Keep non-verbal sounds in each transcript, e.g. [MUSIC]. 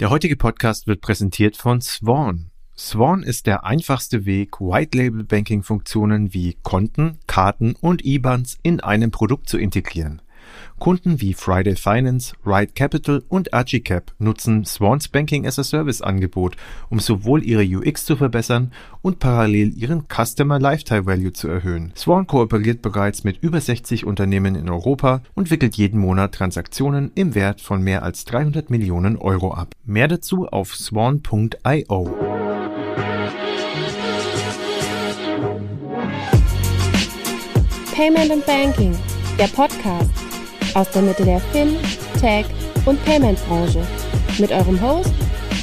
Der heutige Podcast wird präsentiert von Swan. Swan ist der einfachste Weg, White-Label-Banking-Funktionen wie Konten, Karten und IBANs in einem Produkt zu integrieren. Kunden wie Friday Finance, Ride Capital und Archicap nutzen Swans Banking as a Service Angebot, um sowohl ihre UX zu verbessern und parallel ihren Customer Lifetime Value zu erhöhen. Swan kooperiert bereits mit über 60 Unternehmen in Europa und wickelt jeden Monat Transaktionen im Wert von mehr als 300 Millionen Euro ab. Mehr dazu auf swan.io. Payment and Banking, der Podcast aus der Mitte der Fin, Tech und Payment Branche mit eurem Host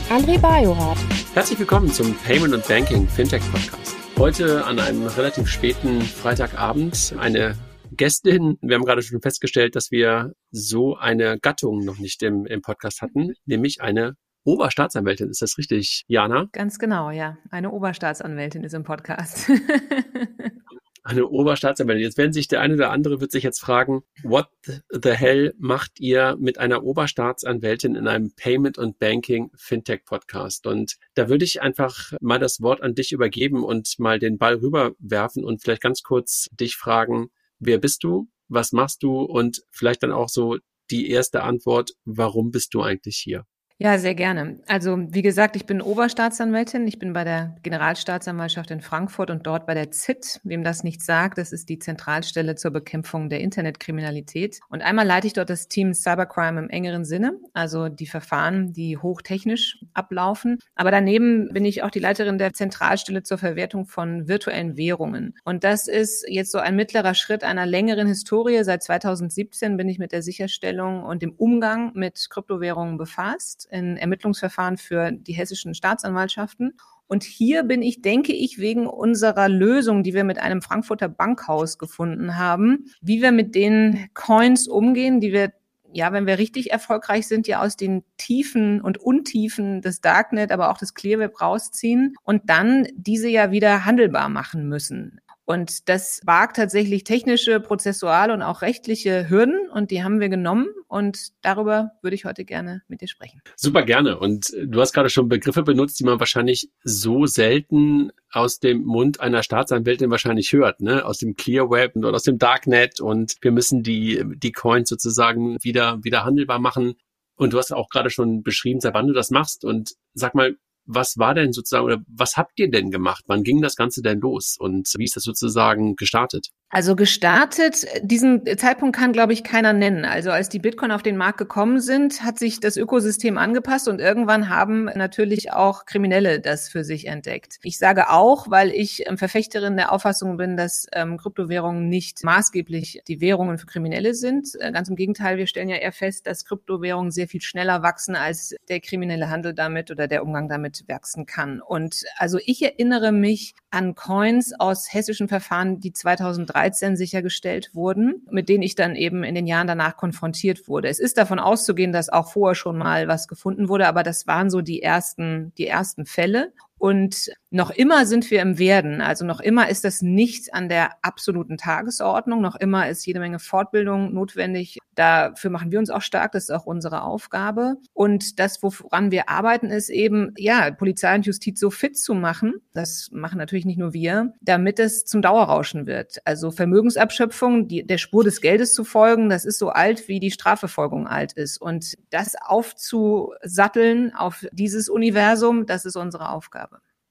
André Bajorath. Herzlich willkommen zum Payment und Banking Fintech Podcast. Heute an einem relativ späten Freitagabend eine Gästin. Wir haben gerade schon festgestellt, dass wir so eine Gattung noch nicht im, im Podcast hatten, nämlich eine Oberstaatsanwältin. Ist das richtig, Jana? Ganz genau, ja. Eine Oberstaatsanwältin ist im Podcast. [LAUGHS] eine Oberstaatsanwältin. Jetzt werden sich der eine oder andere wird sich jetzt fragen, what the hell macht ihr mit einer Oberstaatsanwältin in einem Payment und Banking Fintech Podcast? Und da würde ich einfach mal das Wort an dich übergeben und mal den Ball rüberwerfen und vielleicht ganz kurz dich fragen, wer bist du? Was machst du? Und vielleicht dann auch so die erste Antwort, warum bist du eigentlich hier? Ja, sehr gerne. Also wie gesagt, ich bin Oberstaatsanwältin. Ich bin bei der Generalstaatsanwaltschaft in Frankfurt und dort bei der ZIT. Wem das nicht sagt, das ist die Zentralstelle zur Bekämpfung der Internetkriminalität. Und einmal leite ich dort das Team Cybercrime im engeren Sinne, also die Verfahren, die hochtechnisch ablaufen. Aber daneben bin ich auch die Leiterin der Zentralstelle zur Verwertung von virtuellen Währungen. Und das ist jetzt so ein mittlerer Schritt einer längeren Historie. Seit 2017 bin ich mit der Sicherstellung und dem Umgang mit Kryptowährungen befasst in Ermittlungsverfahren für die hessischen Staatsanwaltschaften. Und hier bin ich, denke ich, wegen unserer Lösung, die wir mit einem Frankfurter Bankhaus gefunden haben, wie wir mit den Coins umgehen, die wir ja, wenn wir richtig erfolgreich sind, ja aus den Tiefen und Untiefen des Darknet, aber auch des Clearweb rausziehen und dann diese ja wieder handelbar machen müssen. Und das wagt tatsächlich technische, prozessuale und auch rechtliche Hürden und die haben wir genommen und darüber würde ich heute gerne mit dir sprechen. Super gerne. Und du hast gerade schon Begriffe benutzt, die man wahrscheinlich so selten aus dem Mund einer Staatsanwältin wahrscheinlich hört, ne? Aus dem Clear Web und aus dem Darknet und wir müssen die, die Coins sozusagen wieder, wieder handelbar machen. Und du hast auch gerade schon beschrieben, seit wann du das machst. Und sag mal, was war denn sozusagen oder was habt ihr denn gemacht? Wann ging das Ganze denn los und wie ist das sozusagen gestartet? Also gestartet, diesen Zeitpunkt kann, glaube ich, keiner nennen. Also als die Bitcoin auf den Markt gekommen sind, hat sich das Ökosystem angepasst und irgendwann haben natürlich auch Kriminelle das für sich entdeckt. Ich sage auch, weil ich ähm, Verfechterin der Auffassung bin, dass ähm, Kryptowährungen nicht maßgeblich die Währungen für Kriminelle sind. Äh, ganz im Gegenteil, wir stellen ja eher fest, dass Kryptowährungen sehr viel schneller wachsen, als der kriminelle Handel damit oder der Umgang damit wachsen kann. Und also ich erinnere mich an Coins aus hessischen Verfahren, die 2003 2013 sichergestellt wurden, mit denen ich dann eben in den Jahren danach konfrontiert wurde. Es ist davon auszugehen, dass auch vorher schon mal was gefunden wurde, aber das waren so die ersten, die ersten Fälle. Und noch immer sind wir im Werden. Also noch immer ist das nicht an der absoluten Tagesordnung. Noch immer ist jede Menge Fortbildung notwendig. Dafür machen wir uns auch stark. Das ist auch unsere Aufgabe. Und das, woran wir arbeiten, ist eben, ja, Polizei und Justiz so fit zu machen. Das machen natürlich nicht nur wir, damit es zum Dauerrauschen wird. Also Vermögensabschöpfung, die, der Spur des Geldes zu folgen, das ist so alt, wie die Strafverfolgung alt ist. Und das aufzusatteln auf dieses Universum, das ist unsere Aufgabe.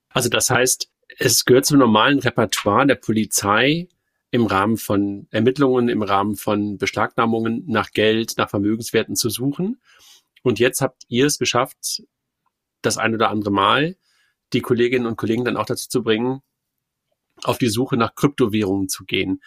Also das heißt, es gehört zum normalen Repertoire der Polizei im Rahmen von Ermittlungen, im Rahmen von Beschlagnahmungen nach Geld, nach Vermögenswerten zu suchen. Und jetzt habt ihr es geschafft, das ein oder andere Mal die Kolleginnen und Kollegen dann auch dazu zu bringen, auf die Suche nach Kryptowährungen zu gehen,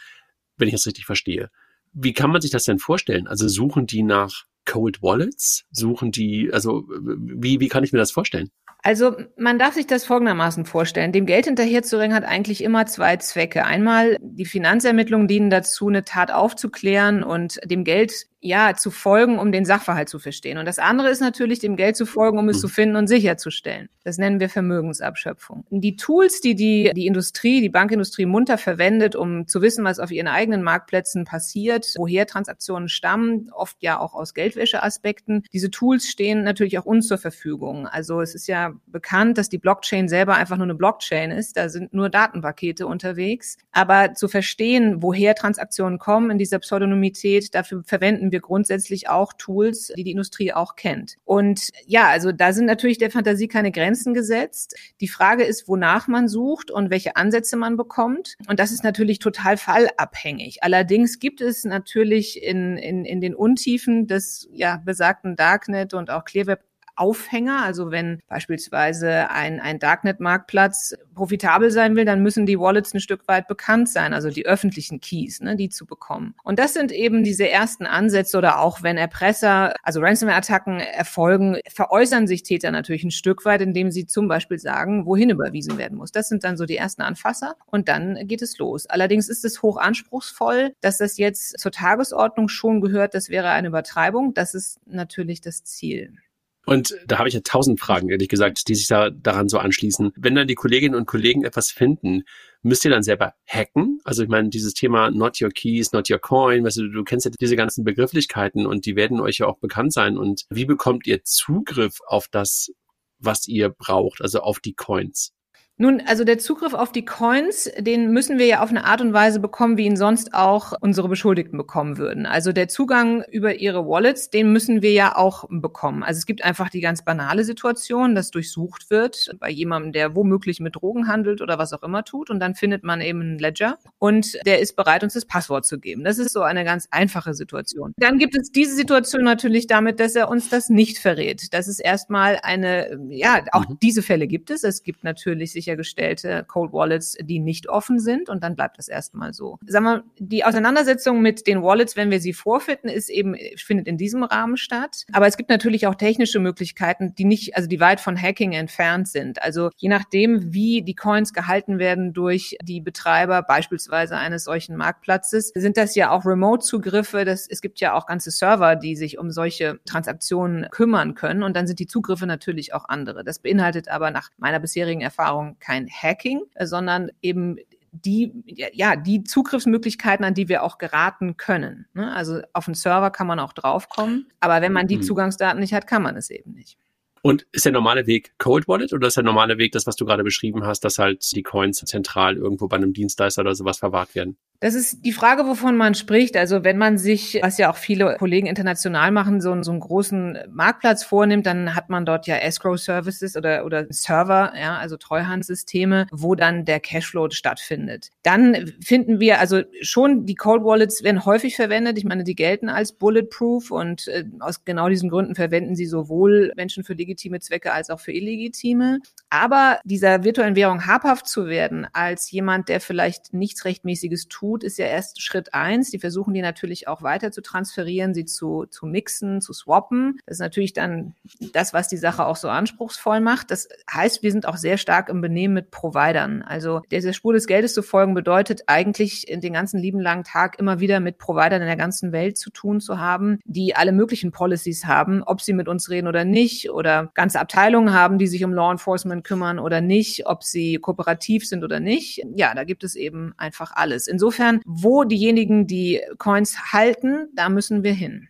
wenn ich das richtig verstehe. Wie kann man sich das denn vorstellen? Also suchen die nach Cold Wallets? Suchen die, also wie, wie kann ich mir das vorstellen? Also man darf sich das folgendermaßen vorstellen. Dem Geld hinterherzurennen hat eigentlich immer zwei Zwecke. Einmal die Finanzermittlungen dienen dazu, eine Tat aufzuklären und dem Geld ja, zu folgen, um den Sachverhalt zu verstehen. Und das andere ist natürlich, dem Geld zu folgen, um es zu finden und sicherzustellen. Das nennen wir Vermögensabschöpfung. Die Tools, die die, die Industrie, die Bankindustrie munter verwendet, um zu wissen, was auf ihren eigenen Marktplätzen passiert, woher Transaktionen stammen, oft ja auch aus Geldwäscheaspekten. Diese Tools stehen natürlich auch uns zur Verfügung. Also es ist ja bekannt, dass die Blockchain selber einfach nur eine Blockchain ist. Da sind nur Datenpakete unterwegs. Aber zu verstehen, woher Transaktionen kommen in dieser Pseudonymität, dafür verwenden wir grundsätzlich auch Tools, die die Industrie auch kennt. Und ja, also da sind natürlich der Fantasie keine Grenzen gesetzt. Die Frage ist, wonach man sucht und welche Ansätze man bekommt. Und das ist natürlich total fallabhängig. Allerdings gibt es natürlich in, in, in den Untiefen des ja, besagten Darknet und auch Clearweb Aufhänger. Also wenn beispielsweise ein, ein Darknet-Marktplatz profitabel sein will, dann müssen die Wallets ein Stück weit bekannt sein, also die öffentlichen Keys, ne, die zu bekommen. Und das sind eben diese ersten Ansätze oder auch wenn Erpresser, also Ransomware-Attacken erfolgen, veräußern sich Täter natürlich ein Stück weit, indem sie zum Beispiel sagen, wohin überwiesen werden muss. Das sind dann so die ersten Anfasser und dann geht es los. Allerdings ist es hoch anspruchsvoll, dass das jetzt zur Tagesordnung schon gehört, das wäre eine Übertreibung. Das ist natürlich das Ziel. Und da habe ich ja tausend Fragen, ehrlich gesagt, die sich da daran so anschließen. Wenn dann die Kolleginnen und Kollegen etwas finden, müsst ihr dann selber hacken? Also ich meine, dieses Thema not your keys, not your coin, weißt du, du kennst ja diese ganzen Begrifflichkeiten und die werden euch ja auch bekannt sein. Und wie bekommt ihr Zugriff auf das, was ihr braucht, also auf die Coins? Nun, also der Zugriff auf die Coins, den müssen wir ja auf eine Art und Weise bekommen, wie ihn sonst auch unsere Beschuldigten bekommen würden. Also der Zugang über ihre Wallets, den müssen wir ja auch bekommen. Also es gibt einfach die ganz banale Situation, dass durchsucht wird bei jemandem, der womöglich mit Drogen handelt oder was auch immer tut. Und dann findet man eben einen Ledger und der ist bereit, uns das Passwort zu geben. Das ist so eine ganz einfache Situation. Dann gibt es diese Situation natürlich damit, dass er uns das nicht verrät. Das ist erstmal eine, ja, auch mhm. diese Fälle gibt es. Es gibt natürlich sichergestellte Cold Wallets, die nicht offen sind und dann bleibt das erstmal so. Sagen wir, die Auseinandersetzung mit den Wallets, wenn wir sie vorfinden, ist eben, findet in diesem Rahmen statt. Aber es gibt natürlich auch technische Möglichkeiten, die nicht, also die weit von Hacking entfernt sind. Also je nachdem, wie die Coins gehalten werden durch die Betreiber beispielsweise eines solchen Marktplatzes, sind das ja auch Remote-Zugriffe. Es gibt ja auch ganze Server, die sich um solche Transaktionen kümmern können und dann sind die Zugriffe natürlich auch andere. Das beinhaltet aber nach meiner bisherigen Erfahrung kein Hacking, sondern eben die, ja, die Zugriffsmöglichkeiten, an die wir auch geraten können. Ne? Also auf den Server kann man auch draufkommen, aber wenn man die mhm. Zugangsdaten nicht hat, kann man es eben nicht. Und ist der normale Weg Cold Wallet oder ist der normale Weg das, was du gerade beschrieben hast, dass halt die Coins zentral irgendwo bei einem Dienstleister oder sowas verwahrt werden? Das ist die Frage, wovon man spricht. Also wenn man sich, was ja auch viele Kollegen international machen, so, so einen großen Marktplatz vornimmt, dann hat man dort ja Escrow Services oder, oder Server, ja, also Treuhandsysteme, wo dann der Cashflow stattfindet. Dann finden wir also schon die Cold Wallets werden häufig verwendet. Ich meine, die gelten als bulletproof und äh, aus genau diesen Gründen verwenden sie sowohl Menschen für legitime Zwecke als auch für illegitime. Aber dieser virtuellen Währung habhaft zu werden als jemand, der vielleicht nichts Rechtmäßiges tut, ist ja erst Schritt eins. Die versuchen die natürlich auch weiter zu transferieren, sie zu, zu mixen, zu swappen. Das ist natürlich dann das, was die Sache auch so anspruchsvoll macht. Das heißt, wir sind auch sehr stark im Benehmen mit Providern. Also dieser Spur des Geldes zu folgen bedeutet eigentlich den ganzen lieben langen Tag immer wieder mit Providern in der ganzen Welt zu tun zu haben, die alle möglichen Policies haben, ob sie mit uns reden oder nicht oder ganze Abteilungen haben, die sich um Law Enforcement kümmern oder nicht, ob sie kooperativ sind oder nicht. Ja, da gibt es eben einfach alles. Insofern wo diejenigen die Coins halten, da müssen wir hin.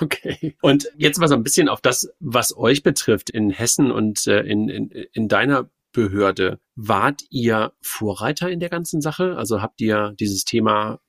Okay. Und jetzt mal so ein bisschen auf das, was euch betrifft in Hessen und äh, in, in, in deiner Behörde. Wart ihr Vorreiter in der ganzen Sache? Also habt ihr dieses Thema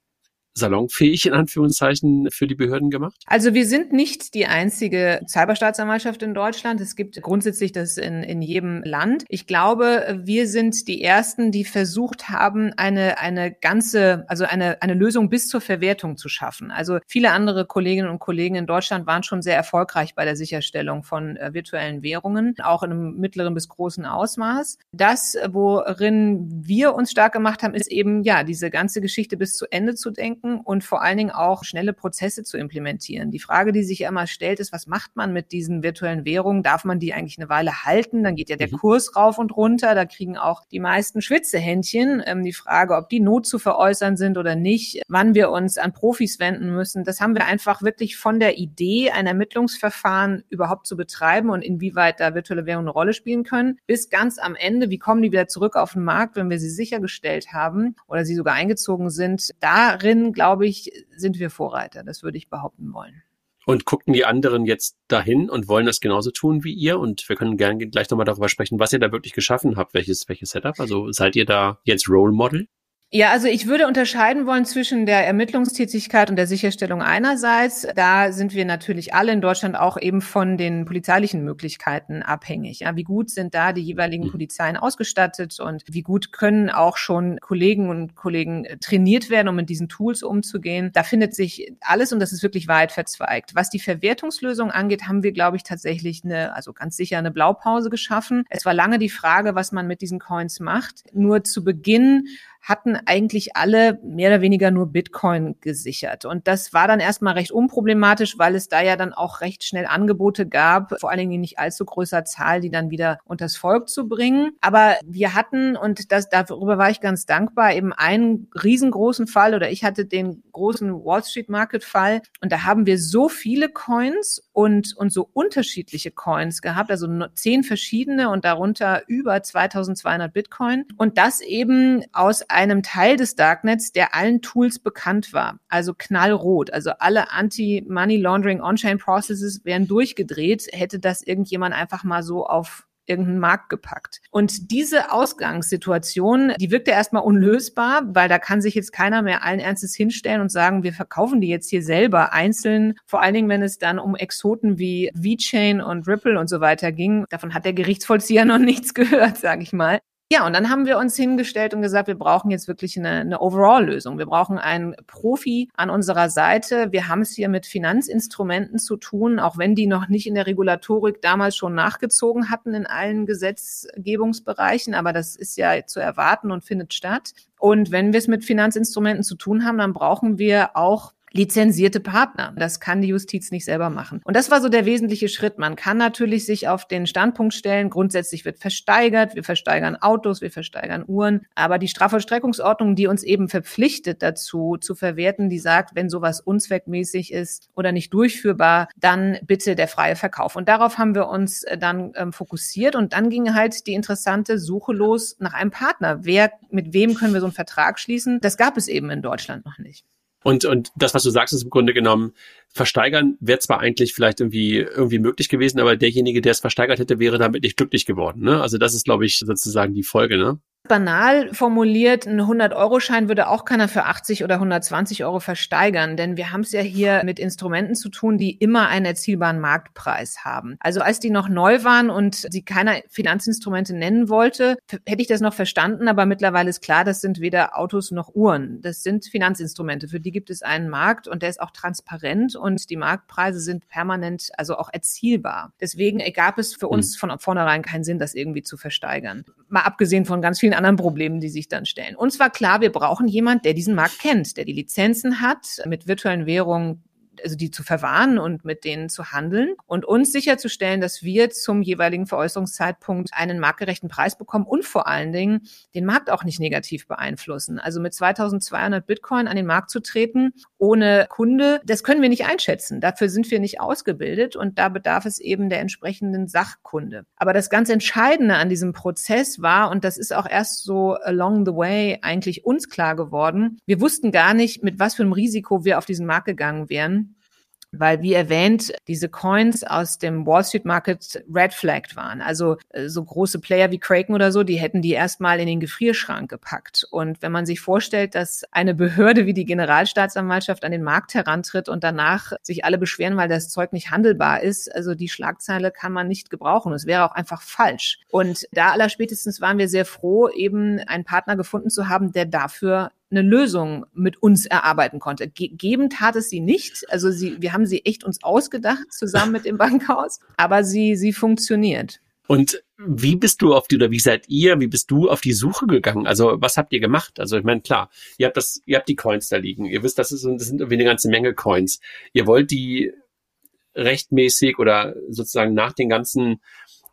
salonfähig in Anführungszeichen für die Behörden gemacht? Also wir sind nicht die einzige Cyberstaatsanwaltschaft in Deutschland. Es gibt grundsätzlich das in, in jedem Land. Ich glaube, wir sind die ersten, die versucht haben, eine, eine ganze, also eine, eine Lösung bis zur Verwertung zu schaffen. Also viele andere Kolleginnen und Kollegen in Deutschland waren schon sehr erfolgreich bei der Sicherstellung von äh, virtuellen Währungen, auch in einem mittleren bis großen Ausmaß. Das, worin wir uns stark gemacht haben, ist eben, ja, diese ganze Geschichte bis zu Ende zu denken denken und vor allen Dingen auch schnelle Prozesse zu implementieren. Die Frage, die sich ja immer stellt, ist, was macht man mit diesen virtuellen Währungen? Darf man die eigentlich eine Weile halten? Dann geht ja der mhm. Kurs rauf und runter. Da kriegen auch die meisten Schwitzehändchen. Ähm, die Frage, ob die Not zu veräußern sind oder nicht, wann wir uns an Profis wenden müssen, das haben wir einfach wirklich von der Idee, ein Ermittlungsverfahren überhaupt zu betreiben und inwieweit da virtuelle Währungen eine Rolle spielen können, bis ganz am Ende, wie kommen die wieder zurück auf den Markt, wenn wir sie sichergestellt haben oder sie sogar eingezogen sind. Darin, glaube ich, sind wir Vorreiter. Das würde ich behaupten wollen. Und guckten die anderen jetzt dahin und wollen das genauso tun wie ihr? Und wir können gerne gleich nochmal darüber sprechen, was ihr da wirklich geschaffen habt, welches, welches Setup. Also seid ihr da jetzt Role Model? Ja, also ich würde unterscheiden wollen zwischen der Ermittlungstätigkeit und der Sicherstellung einerseits. Da sind wir natürlich alle in Deutschland auch eben von den polizeilichen Möglichkeiten abhängig. Ja, wie gut sind da die jeweiligen mhm. Polizeien ausgestattet und wie gut können auch schon Kollegen und Kollegen trainiert werden, um mit diesen Tools umzugehen? Da findet sich alles und das ist wirklich weit verzweigt. Was die Verwertungslösung angeht, haben wir, glaube ich, tatsächlich eine, also ganz sicher eine Blaupause geschaffen. Es war lange die Frage, was man mit diesen Coins macht. Nur zu Beginn hatten eigentlich alle mehr oder weniger nur Bitcoin gesichert. Und das war dann erstmal recht unproblematisch, weil es da ja dann auch recht schnell Angebote gab, vor allen Dingen in nicht allzu größer Zahl, die dann wieder unters Volk zu bringen. Aber wir hatten, und das, darüber war ich ganz dankbar, eben einen riesengroßen Fall oder ich hatte den großen Wall Street Market Fall und da haben wir so viele Coins und, und so unterschiedliche Coins gehabt, also zehn verschiedene und darunter über 2200 Bitcoin. Und das eben aus einem Teil des Darknets, der allen Tools bekannt war, also knallrot, also alle Anti-Money Laundering On-Chain Processes wären durchgedreht, hätte das irgendjemand einfach mal so auf irgendeinen Markt gepackt. Und diese Ausgangssituation, die wirkte erstmal unlösbar, weil da kann sich jetzt keiner mehr allen Ernstes hinstellen und sagen, wir verkaufen die jetzt hier selber einzeln. Vor allen Dingen, wenn es dann um Exoten wie VeChain und Ripple und so weiter ging. Davon hat der Gerichtsvollzieher [LAUGHS] noch nichts gehört, sage ich mal. Ja, und dann haben wir uns hingestellt und gesagt, wir brauchen jetzt wirklich eine, eine Overall-Lösung. Wir brauchen einen Profi an unserer Seite. Wir haben es hier mit Finanzinstrumenten zu tun, auch wenn die noch nicht in der Regulatorik damals schon nachgezogen hatten in allen Gesetzgebungsbereichen. Aber das ist ja zu erwarten und findet statt. Und wenn wir es mit Finanzinstrumenten zu tun haben, dann brauchen wir auch lizenzierte Partner. Das kann die Justiz nicht selber machen. Und das war so der wesentliche Schritt. Man kann natürlich sich auf den Standpunkt stellen, grundsätzlich wird versteigert, wir versteigern Autos, wir versteigern Uhren, aber die Strafvollstreckungsordnung, die uns eben verpflichtet dazu zu verwerten, die sagt, wenn sowas unzweckmäßig ist oder nicht durchführbar, dann bitte der freie Verkauf. Und darauf haben wir uns äh, dann ähm, fokussiert und dann ging halt die interessante Suche los nach einem Partner. Wer, mit wem können wir so einen Vertrag schließen? Das gab es eben in Deutschland noch nicht. Und, und das, was du sagst, ist im Grunde genommen, versteigern wäre zwar eigentlich vielleicht irgendwie, irgendwie möglich gewesen, aber derjenige, der es versteigert hätte, wäre damit nicht glücklich geworden. Ne? Also das ist, glaube ich, sozusagen die Folge. Ne? banal formuliert, ein 100-Euro-Schein würde auch keiner für 80 oder 120 Euro versteigern, denn wir haben es ja hier mit Instrumenten zu tun, die immer einen erzielbaren Marktpreis haben. Also als die noch neu waren und sie keiner Finanzinstrumente nennen wollte, hätte ich das noch verstanden, aber mittlerweile ist klar, das sind weder Autos noch Uhren. Das sind Finanzinstrumente. Für die gibt es einen Markt und der ist auch transparent und die Marktpreise sind permanent, also auch erzielbar. Deswegen gab es für uns hm. von vornherein keinen Sinn, das irgendwie zu versteigern. Mal abgesehen von ganz vielen vielen anderen Problemen, die sich dann stellen. Uns war klar, wir brauchen jemand, der diesen Markt kennt, der die Lizenzen hat, mit virtuellen Währungen also die zu verwahren und mit denen zu handeln und uns sicherzustellen, dass wir zum jeweiligen Veräußerungszeitpunkt einen marktgerechten Preis bekommen und vor allen Dingen den Markt auch nicht negativ beeinflussen. Also mit 2200 Bitcoin an den Markt zu treten ohne Kunde, das können wir nicht einschätzen. Dafür sind wir nicht ausgebildet und da bedarf es eben der entsprechenden Sachkunde. Aber das ganz Entscheidende an diesem Prozess war, und das ist auch erst so along the way eigentlich uns klar geworden, wir wussten gar nicht, mit was für einem Risiko wir auf diesen Markt gegangen wären weil, wie erwähnt, diese Coins aus dem Wall Street Market red flagged waren. Also äh, so große Player wie Kraken oder so, die hätten die erstmal in den Gefrierschrank gepackt. Und wenn man sich vorstellt, dass eine Behörde wie die Generalstaatsanwaltschaft an den Markt herantritt und danach sich alle beschweren, weil das Zeug nicht handelbar ist, also die Schlagzeile kann man nicht gebrauchen. Es wäre auch einfach falsch. Und da allerspätestens waren wir sehr froh, eben einen Partner gefunden zu haben, der dafür eine Lösung mit uns erarbeiten konnte. Ge geben tat es sie nicht. Also sie, wir haben sie echt uns ausgedacht zusammen mit dem Bankhaus, aber sie, sie funktioniert. Und wie bist du auf die oder wie seid ihr, wie bist du auf die Suche gegangen? Also was habt ihr gemacht? Also ich meine, klar, ihr habt das, ihr habt die Coins da liegen. Ihr wisst, das, ist, das sind irgendwie eine ganze Menge Coins. Ihr wollt die rechtmäßig oder sozusagen nach den ganzen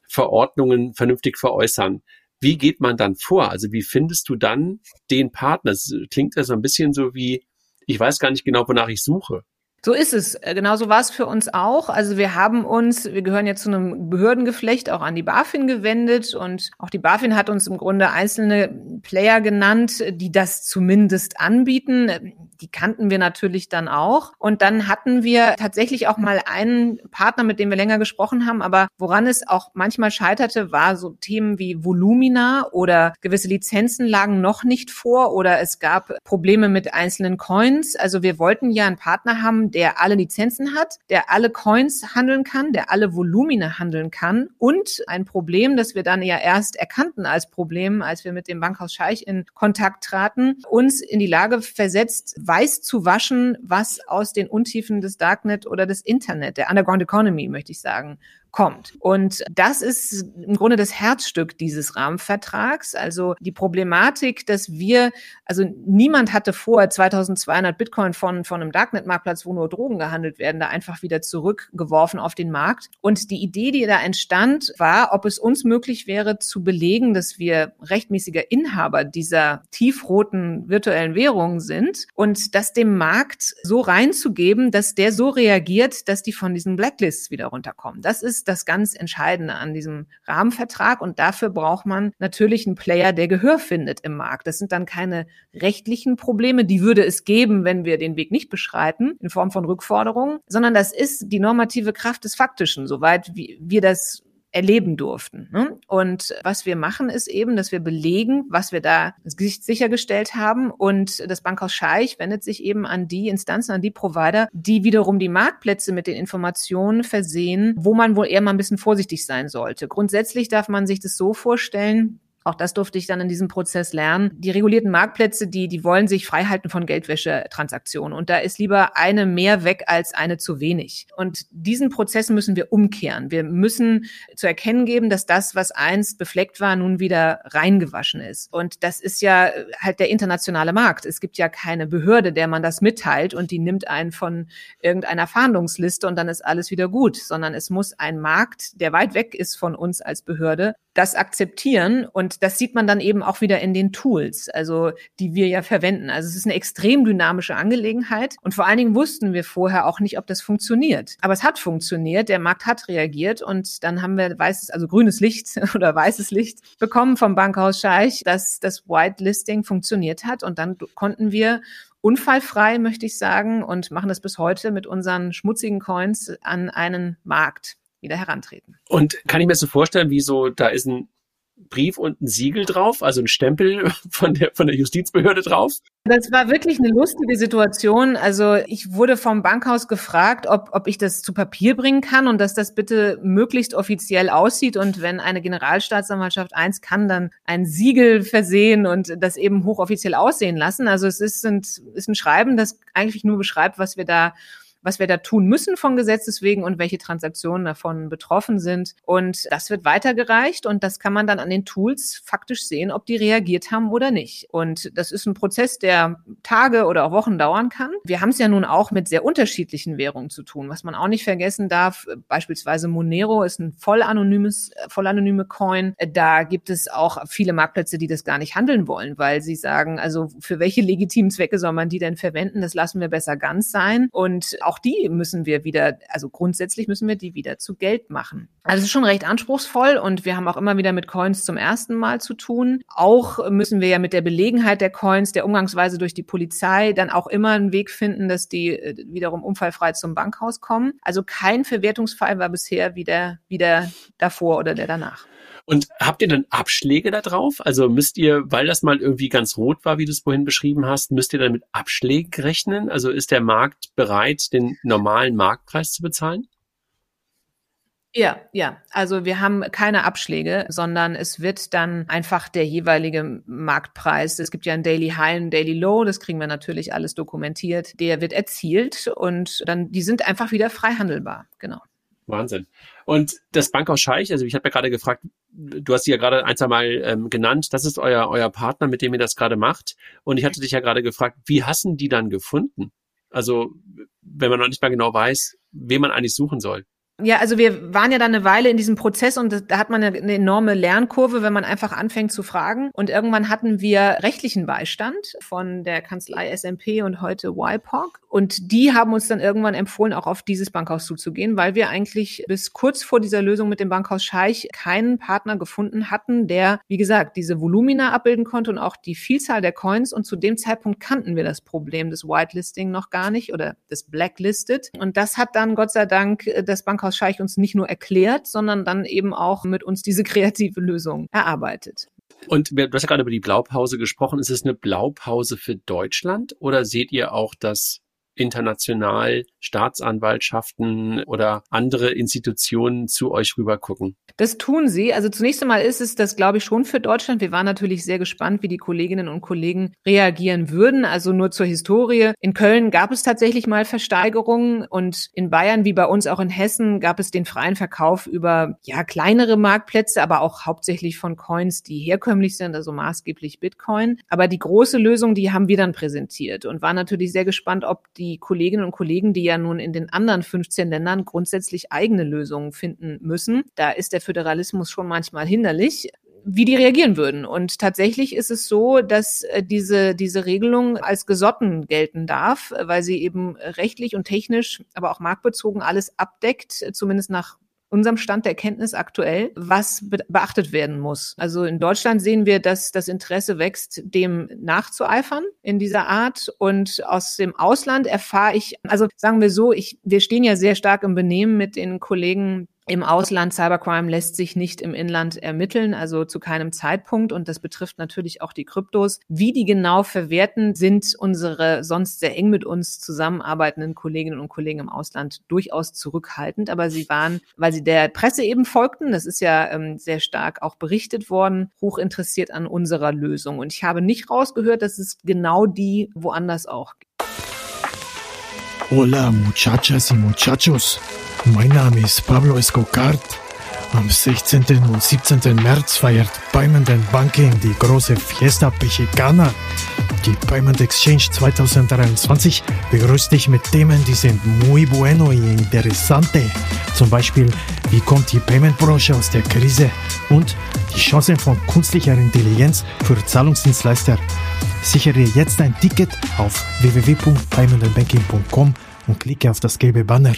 Verordnungen vernünftig veräußern. Wie geht man dann vor? Also wie findest du dann den Partner? Das klingt ja so ein bisschen so wie, ich weiß gar nicht genau, wonach ich suche. So ist es. Äh, genauso war es für uns auch. Also wir haben uns, wir gehören ja zu einem Behördengeflecht auch an die BaFin gewendet und auch die BaFin hat uns im Grunde einzelne Player genannt, die das zumindest anbieten. Die kannten wir natürlich dann auch. Und dann hatten wir tatsächlich auch mal einen Partner, mit dem wir länger gesprochen haben. Aber woran es auch manchmal scheiterte, war so Themen wie Volumina oder gewisse Lizenzen lagen noch nicht vor oder es gab Probleme mit einzelnen Coins. Also wir wollten ja einen Partner haben, der alle Lizenzen hat, der alle Coins handeln kann, der alle Volumina handeln kann und ein Problem, das wir dann ja erst erkannten als Problem, als wir mit dem Bankhaus Scheich in Kontakt traten, uns in die Lage versetzt, weiß zu waschen, was aus den Untiefen des Darknet oder des Internet, der Underground Economy, möchte ich sagen, kommt. Und das ist im Grunde das Herzstück dieses Rahmenvertrags. Also die Problematik, dass wir, also niemand hatte vor, 2200 Bitcoin von, von einem Darknet-Marktplatz, wo nur Drogen gehandelt werden, da einfach wieder zurückgeworfen auf den Markt. Und die Idee, die da entstand, war, ob es uns möglich wäre zu belegen, dass wir rechtmäßiger Inhaber dieser tiefroten virtuellen Währungen sind und das dem Markt so reinzugeben, dass der so reagiert, dass die von diesen Blacklists wieder runterkommen. Das ist ist das ganz Entscheidende an diesem Rahmenvertrag. Und dafür braucht man natürlich einen Player, der Gehör findet im Markt. Das sind dann keine rechtlichen Probleme, die würde es geben, wenn wir den Weg nicht beschreiten, in Form von Rückforderungen, sondern das ist die normative Kraft des Faktischen, soweit wir das erleben durften. Ne? Und was wir machen, ist eben, dass wir belegen, was wir da ins Gesicht sichergestellt haben. Und das Bankhaus Scheich wendet sich eben an die Instanzen, an die Provider, die wiederum die Marktplätze mit den Informationen versehen, wo man wohl eher mal ein bisschen vorsichtig sein sollte. Grundsätzlich darf man sich das so vorstellen, auch das durfte ich dann in diesem Prozess lernen. Die regulierten Marktplätze, die, die wollen sich frei halten von Geldwäschetransaktionen. Und da ist lieber eine mehr weg als eine zu wenig. Und diesen Prozess müssen wir umkehren. Wir müssen zu erkennen geben, dass das, was einst befleckt war, nun wieder reingewaschen ist. Und das ist ja halt der internationale Markt. Es gibt ja keine Behörde, der man das mitteilt und die nimmt einen von irgendeiner Fahndungsliste und dann ist alles wieder gut, sondern es muss ein Markt, der weit weg ist von uns als Behörde, das akzeptieren. Und das sieht man dann eben auch wieder in den Tools, also die wir ja verwenden. Also es ist eine extrem dynamische Angelegenheit. Und vor allen Dingen wussten wir vorher auch nicht, ob das funktioniert. Aber es hat funktioniert, der Markt hat reagiert. Und dann haben wir weißes, also grünes Licht [LAUGHS] oder weißes Licht bekommen vom Bankhaus Scheich, dass das Whitelisting funktioniert hat. Und dann konnten wir unfallfrei, möchte ich sagen, und machen das bis heute mit unseren schmutzigen Coins an einen Markt wieder herantreten. Und kann ich mir so vorstellen, wie so, da ist ein Brief und ein Siegel drauf, also ein Stempel [LAUGHS] von der, von der Justizbehörde drauf. Das war wirklich eine lustige Situation. Also ich wurde vom Bankhaus gefragt, ob, ob ich das zu Papier bringen kann und dass das bitte möglichst offiziell aussieht. Und wenn eine Generalstaatsanwaltschaft eins kann, dann ein Siegel versehen und das eben hochoffiziell aussehen lassen. Also es ist, sind, ist ein Schreiben, das eigentlich nur beschreibt, was wir da was wir da tun müssen von Gesetzes wegen und welche Transaktionen davon betroffen sind. Und das wird weitergereicht und das kann man dann an den Tools faktisch sehen, ob die reagiert haben oder nicht. Und das ist ein Prozess, der Tage oder auch Wochen dauern kann. Wir haben es ja nun auch mit sehr unterschiedlichen Währungen zu tun. Was man auch nicht vergessen darf, beispielsweise Monero ist ein voll anonymes, voll anonyme Coin. Da gibt es auch viele Marktplätze, die das gar nicht handeln wollen, weil sie sagen, also für welche legitimen Zwecke soll man die denn verwenden? Das lassen wir besser ganz sein. Und auch die müssen wir wieder, also grundsätzlich müssen wir die wieder zu Geld machen. Also es ist schon recht anspruchsvoll und wir haben auch immer wieder mit Coins zum ersten Mal zu tun. Auch müssen wir ja mit der Belegenheit der Coins, der Umgangsweise durch die Polizei, dann auch immer einen Weg finden, dass die äh, wiederum unfallfrei zum Bankhaus kommen. Also kein Verwertungsfall war bisher wieder, wieder davor oder der danach. Und habt ihr dann Abschläge da drauf? Also müsst ihr, weil das mal irgendwie ganz rot war, wie du es vorhin beschrieben hast, müsst ihr dann mit Abschlägen rechnen? Also ist der Markt bereit, den normalen Marktpreis zu bezahlen? Ja, ja. Also wir haben keine Abschläge, sondern es wird dann einfach der jeweilige Marktpreis. Es gibt ja ein Daily High, ein Daily Low, das kriegen wir natürlich alles dokumentiert. Der wird erzielt und dann, die sind einfach wieder frei handelbar. Genau. Wahnsinn. Und das Bankhaus Scheich, also ich habe ja gerade gefragt, du hast sie ja gerade ein, zwei Mal ähm, genannt, das ist euer, euer Partner, mit dem ihr das gerade macht. Und ich hatte dich ja gerade gefragt, wie hassen die dann gefunden? Also, wenn man noch nicht mal genau weiß, wen man eigentlich suchen soll. Ja, also wir waren ja dann eine Weile in diesem Prozess und da hat man eine, enorme Lernkurve, wenn man einfach anfängt zu fragen. Und irgendwann hatten wir rechtlichen Beistand von der Kanzlei SMP und heute YPOC. Und die haben uns dann irgendwann empfohlen, auch auf dieses Bankhaus zuzugehen, weil wir eigentlich bis kurz vor dieser Lösung mit dem Bankhaus Scheich keinen Partner gefunden hatten, der, wie gesagt, diese Volumina abbilden konnte und auch die Vielzahl der Coins. Und zu dem Zeitpunkt kannten wir das Problem des Whitelisting noch gar nicht oder des Blacklisted. Und das hat dann Gott sei Dank das Bankhaus Markus Scheich uns nicht nur erklärt, sondern dann eben auch mit uns diese kreative Lösung erarbeitet. Und du hast ja gerade über die Blaupause gesprochen. Ist es eine Blaupause für Deutschland oder seht ihr auch, dass international Staatsanwaltschaften oder andere Institutionen zu euch rüber gucken? Das tun sie. Also zunächst einmal ist es das, glaube ich, schon für Deutschland. Wir waren natürlich sehr gespannt, wie die Kolleginnen und Kollegen reagieren würden. Also nur zur Historie. In Köln gab es tatsächlich mal Versteigerungen und in Bayern wie bei uns auch in Hessen gab es den freien Verkauf über ja kleinere Marktplätze, aber auch hauptsächlich von Coins, die herkömmlich sind, also maßgeblich Bitcoin. Aber die große Lösung, die haben wir dann präsentiert und waren natürlich sehr gespannt, ob die die Kolleginnen und Kollegen, die ja nun in den anderen 15 Ländern grundsätzlich eigene Lösungen finden müssen. Da ist der Föderalismus schon manchmal hinderlich wie die reagieren würden. Und tatsächlich ist es so, dass äh, diese, diese Regelung als gesotten gelten darf, weil sie eben rechtlich und technisch, aber auch marktbezogen alles abdeckt, zumindest nach unserem Stand der Kenntnis aktuell, was beachtet werden muss. Also in Deutschland sehen wir, dass das Interesse wächst, dem nachzueifern in dieser Art. Und aus dem Ausland erfahre ich, also sagen wir so, ich, wir stehen ja sehr stark im Benehmen mit den Kollegen im Ausland Cybercrime lässt sich nicht im Inland ermitteln, also zu keinem Zeitpunkt. Und das betrifft natürlich auch die Kryptos. Wie die genau verwerten, sind unsere sonst sehr eng mit uns zusammenarbeitenden Kolleginnen und Kollegen im Ausland durchaus zurückhaltend. Aber sie waren, weil sie der Presse eben folgten, das ist ja ähm, sehr stark auch berichtet worden, hoch interessiert an unserer Lösung. Und ich habe nicht rausgehört, dass es genau die woanders auch gibt. Hola, muchachas y muchachos. Mein Name ist Pablo Escocart. Am 16. und 17. März feiert Payment Banking die große Fiesta Mexicana. Die Payment Exchange 2023 begrüßt dich mit Themen, die sind muy bueno y interesante. Zum Beispiel, wie kommt die Payment-Branche aus der Krise und die Chancen von künstlicher Intelligenz für Zahlungsdienstleister. Sichere jetzt ein Ticket auf www.paymentandbanking.com und klicke auf das gelbe Banner.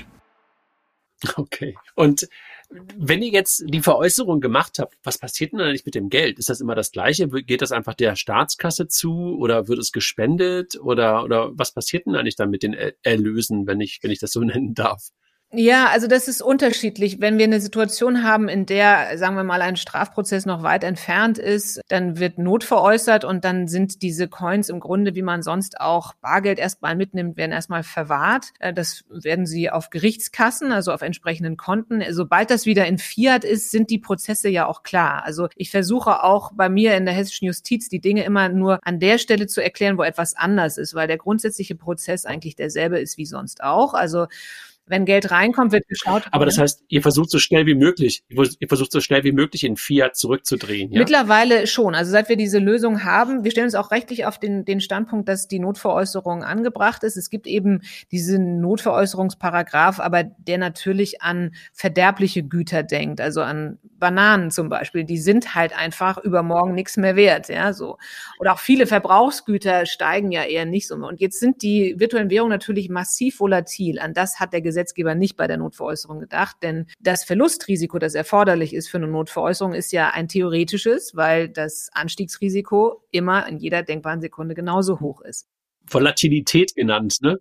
Okay. Und wenn ihr jetzt die Veräußerung gemacht habt, was passiert denn eigentlich mit dem Geld? Ist das immer das Gleiche? Geht das einfach der Staatskasse zu oder wird es gespendet oder, oder was passiert denn eigentlich dann mit den Erlösen, wenn ich, wenn ich das so [LAUGHS] nennen darf? Ja, also das ist unterschiedlich. Wenn wir eine Situation haben, in der, sagen wir mal, ein Strafprozess noch weit entfernt ist, dann wird Not veräußert und dann sind diese Coins im Grunde, wie man sonst auch Bargeld erstmal mitnimmt, werden erstmal verwahrt. Äh, das werden sie auf Gerichtskassen, also auf entsprechenden Konten. Sobald das wieder in Fiat ist, sind die Prozesse ja auch klar. Also ich versuche auch bei mir in der hessischen Justiz die Dinge immer nur an der Stelle zu erklären, wo etwas anders ist, weil der grundsätzliche Prozess eigentlich derselbe ist wie sonst auch. Also wenn Geld reinkommt, wird geschaut. Aber das heißt, ihr versucht so schnell wie möglich, ihr versucht so schnell wie möglich in Fiat zurückzudrehen. Ja? Mittlerweile schon. Also seit wir diese Lösung haben, wir stellen uns auch rechtlich auf den, den Standpunkt, dass die Notveräußerung angebracht ist. Es gibt eben diesen Notveräußerungsparagraph, aber der natürlich an verderbliche Güter denkt, also an Bananen zum Beispiel. Die sind halt einfach übermorgen nichts mehr wert, ja, so. Oder auch viele Verbrauchsgüter steigen ja eher nicht so. Und jetzt sind die virtuellen Währungen natürlich massiv volatil. An das hat der Gesetz Gesetzgeber nicht bei der Notveräußerung gedacht, denn das Verlustrisiko, das erforderlich ist für eine Notveräußerung, ist ja ein theoretisches, weil das Anstiegsrisiko immer in jeder denkbaren Sekunde genauso hoch ist. Volatilität genannt, ne?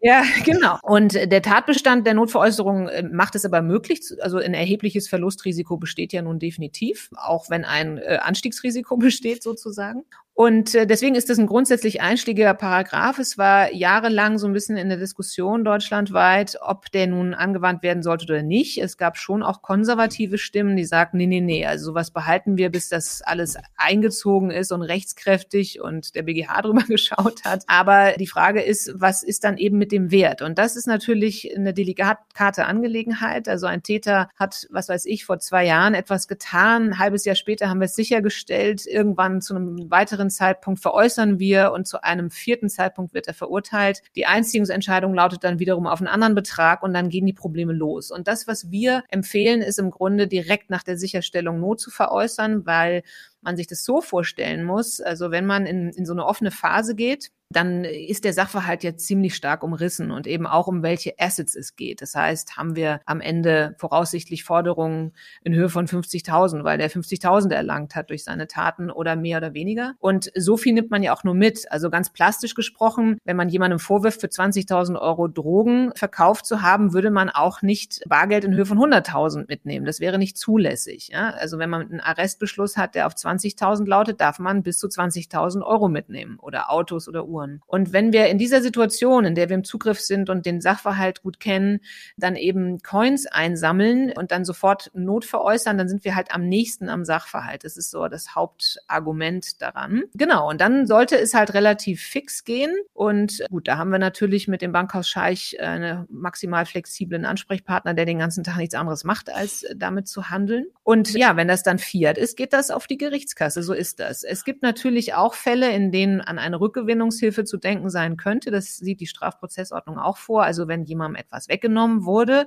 Ja, [LAUGHS] genau. Und der Tatbestand der Notveräußerung äh, macht es aber möglich, also ein erhebliches Verlustrisiko besteht ja nun definitiv, auch wenn ein äh, Anstiegsrisiko [LAUGHS] besteht sozusagen. Und äh, deswegen ist das ein grundsätzlich einschlägiger Paragraph. Es war jahrelang so ein bisschen in der Diskussion deutschlandweit, ob der nun angewandt werden sollte oder nicht. Es gab schon auch konservative Stimmen, die sagten, nee, nee, nee, also sowas behalten wir, bis das alles eingezogen ist und rechtskräftig und der BGH [LAUGHS] drüber geschaut hat. Aber die Frage ist, was ist dann eben mit dem Wert? Und das ist natürlich eine delikate Angelegenheit. Also ein Täter hat, was weiß ich, vor zwei Jahren etwas getan. Ein halbes Jahr später haben wir es sichergestellt. Irgendwann zu einem weiteren weiteren Zeitpunkt veräußern wir und zu einem vierten Zeitpunkt wird er verurteilt. Die Einziehungsentscheidung lautet dann wiederum auf einen anderen Betrag und dann gehen die Probleme los. Und das, was wir empfehlen, ist im Grunde direkt nach der Sicherstellung Not zu veräußern, weil man sich das so vorstellen muss. Also wenn man in, in so eine offene Phase geht, dann ist der Sachverhalt jetzt ziemlich stark umrissen und eben auch um welche Assets es geht. Das heißt, haben wir am Ende voraussichtlich Forderungen in Höhe von 50.000, weil der 50.000 erlangt hat durch seine Taten oder mehr oder weniger. Und so viel nimmt man ja auch nur mit. Also ganz plastisch gesprochen, wenn man jemandem vorwirft, für 20.000 Euro Drogen verkauft zu haben, würde man auch nicht Bargeld in Höhe von 100.000 mitnehmen. Das wäre nicht zulässig. Ja? Also wenn man einen Arrestbeschluss hat, der auf 20.000 lautet, darf man bis zu 20.000 Euro mitnehmen oder Autos oder Uhren. Uhren. Und wenn wir in dieser Situation, in der wir im Zugriff sind und den Sachverhalt gut kennen, dann eben Coins einsammeln und dann sofort Not veräußern, dann sind wir halt am nächsten am Sachverhalt. Das ist so das Hauptargument daran. Genau. Und dann sollte es halt relativ fix gehen. Und gut, da haben wir natürlich mit dem Bankhaus Scheich einen maximal flexiblen Ansprechpartner, der den ganzen Tag nichts anderes macht, als damit zu handeln. Und ja, wenn das dann Fiat ist, geht das auf die Gerichtskasse. So ist das. Es gibt natürlich auch Fälle, in denen an eine Rückgewinnungshilfe Hilfe zu denken sein könnte. Das sieht die Strafprozessordnung auch vor. Also wenn jemandem etwas weggenommen wurde,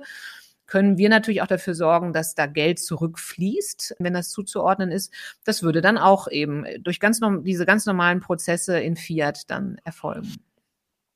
können wir natürlich auch dafür sorgen, dass da Geld zurückfließt, wenn das zuzuordnen ist. Das würde dann auch eben durch ganz diese ganz normalen Prozesse in Fiat dann erfolgen.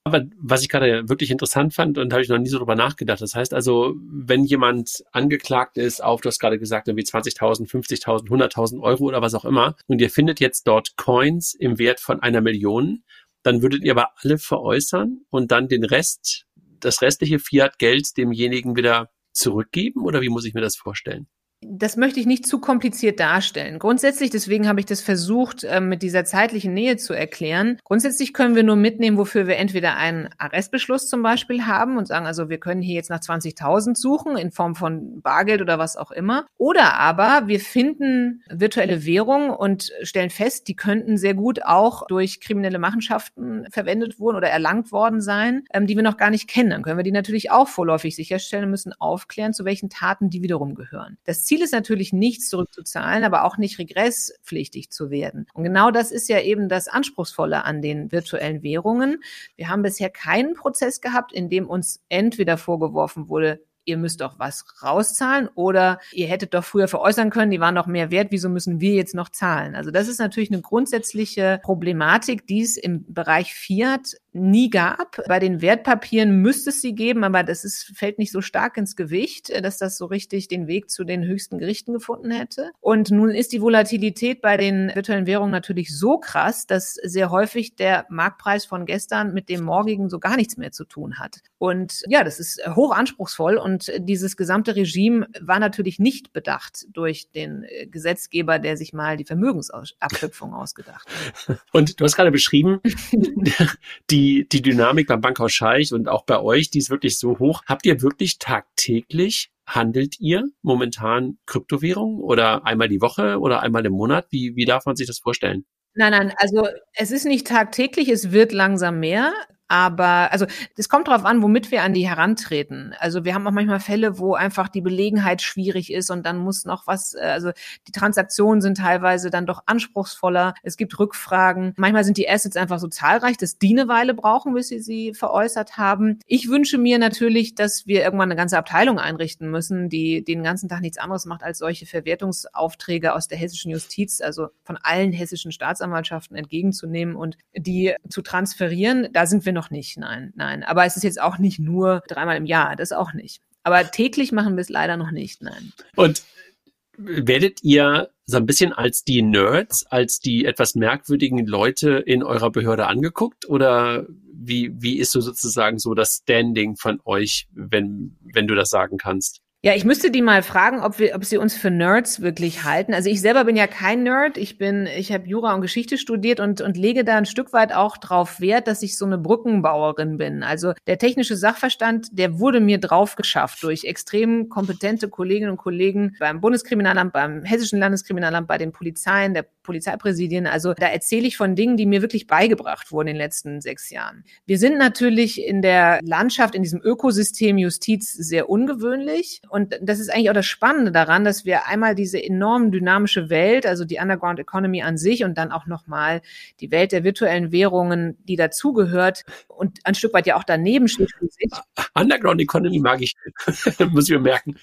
Aber was ich gerade wirklich interessant fand, und habe ich noch nie so drüber nachgedacht, das heißt also, wenn jemand angeklagt ist auf, du hast gerade gesagt, irgendwie 20.000, 50.000, 100.000 Euro oder was auch immer, und ihr findet jetzt dort Coins im Wert von einer Million, dann würdet ihr aber alle veräußern und dann den Rest, das restliche Fiat-Geld demjenigen wieder zurückgeben? Oder wie muss ich mir das vorstellen? Das möchte ich nicht zu kompliziert darstellen. Grundsätzlich, deswegen habe ich das versucht, ähm, mit dieser zeitlichen Nähe zu erklären. Grundsätzlich können wir nur mitnehmen, wofür wir entweder einen Arrestbeschluss zum Beispiel haben und sagen, also wir können hier jetzt nach 20.000 suchen in Form von Bargeld oder was auch immer. Oder aber wir finden virtuelle Währung und stellen fest, die könnten sehr gut auch durch kriminelle Machenschaften verwendet wurden oder erlangt worden sein, ähm, die wir noch gar nicht kennen. Dann können wir die natürlich auch vorläufig sicherstellen und müssen aufklären, zu welchen Taten die wiederum gehören. Das Ziel ist natürlich nichts zurückzuzahlen, aber auch nicht regresspflichtig zu werden. Und genau das ist ja eben das Anspruchsvolle an den virtuellen Währungen. Wir haben bisher keinen Prozess gehabt, in dem uns entweder vorgeworfen wurde, ihr müsst doch was rauszahlen oder ihr hättet doch früher veräußern können, die waren doch mehr wert, wieso müssen wir jetzt noch zahlen? Also das ist natürlich eine grundsätzliche Problematik, die es im Bereich Fiat nie gab. Bei den Wertpapieren müsste es sie geben, aber das ist, fällt nicht so stark ins Gewicht, dass das so richtig den Weg zu den höchsten Gerichten gefunden hätte. Und nun ist die Volatilität bei den virtuellen Währungen natürlich so krass, dass sehr häufig der Marktpreis von gestern mit dem morgigen so gar nichts mehr zu tun hat. Und ja, das ist hoch anspruchsvoll und dieses gesamte Regime war natürlich nicht bedacht durch den Gesetzgeber, der sich mal die Vermögensabschöpfung ausgedacht hat. [LAUGHS] Und du hast gerade beschrieben, [LAUGHS] die, die Dynamik beim Bankhaus Scheich und auch bei euch, die ist wirklich so hoch. Habt ihr wirklich tagtäglich Handelt ihr momentan Kryptowährungen oder einmal die Woche oder einmal im Monat? Wie, wie darf man sich das vorstellen? Nein, nein, also es ist nicht tagtäglich, es wird langsam mehr. Aber also es kommt darauf an, womit wir an die herantreten. Also wir haben auch manchmal Fälle, wo einfach die Belegenheit schwierig ist und dann muss noch was, äh, also die Transaktionen sind teilweise dann doch anspruchsvoller. Es gibt Rückfragen. Manchmal sind die Assets einfach so zahlreich, dass die eine Weile brauchen, bis sie sie veräußert haben. Ich wünsche mir natürlich, dass wir irgendwann eine ganze Abteilung einrichten müssen, die den ganzen Tag nichts anderes macht, als solche Verwertungsaufträge aus der hessischen Justiz, also von allen hessischen Staatsanwaltschaften entgegenzunehmen und die zu transferieren. Da sind wir noch noch nicht, nein, nein. Aber es ist jetzt auch nicht nur dreimal im Jahr, das auch nicht. Aber täglich machen wir es leider noch nicht, nein. Und werdet ihr so ein bisschen als die Nerds, als die etwas merkwürdigen Leute in eurer Behörde angeguckt? Oder wie, wie ist so sozusagen so das Standing von euch, wenn, wenn du das sagen kannst? Ja, ich müsste die mal fragen, ob wir, ob sie uns für Nerds wirklich halten. Also ich selber bin ja kein Nerd. Ich bin, ich habe Jura und Geschichte studiert und und lege da ein Stück weit auch drauf Wert, dass ich so eine Brückenbauerin bin. Also der technische Sachverstand, der wurde mir drauf geschafft durch extrem kompetente Kolleginnen und Kollegen beim Bundeskriminalamt, beim Hessischen Landeskriminalamt, bei den Polizeien, der Polizeipräsidien. Also da erzähle ich von Dingen, die mir wirklich beigebracht wurden in den letzten sechs Jahren. Wir sind natürlich in der Landschaft, in diesem Ökosystem Justiz sehr ungewöhnlich. Und das ist eigentlich auch das Spannende daran, dass wir einmal diese enorm dynamische Welt, also die Underground Economy an sich und dann auch nochmal die Welt der virtuellen Währungen, die dazugehört und ein Stück weit ja auch daneben steht. Underground Economy mag ich, [LAUGHS] muss ich mir merken.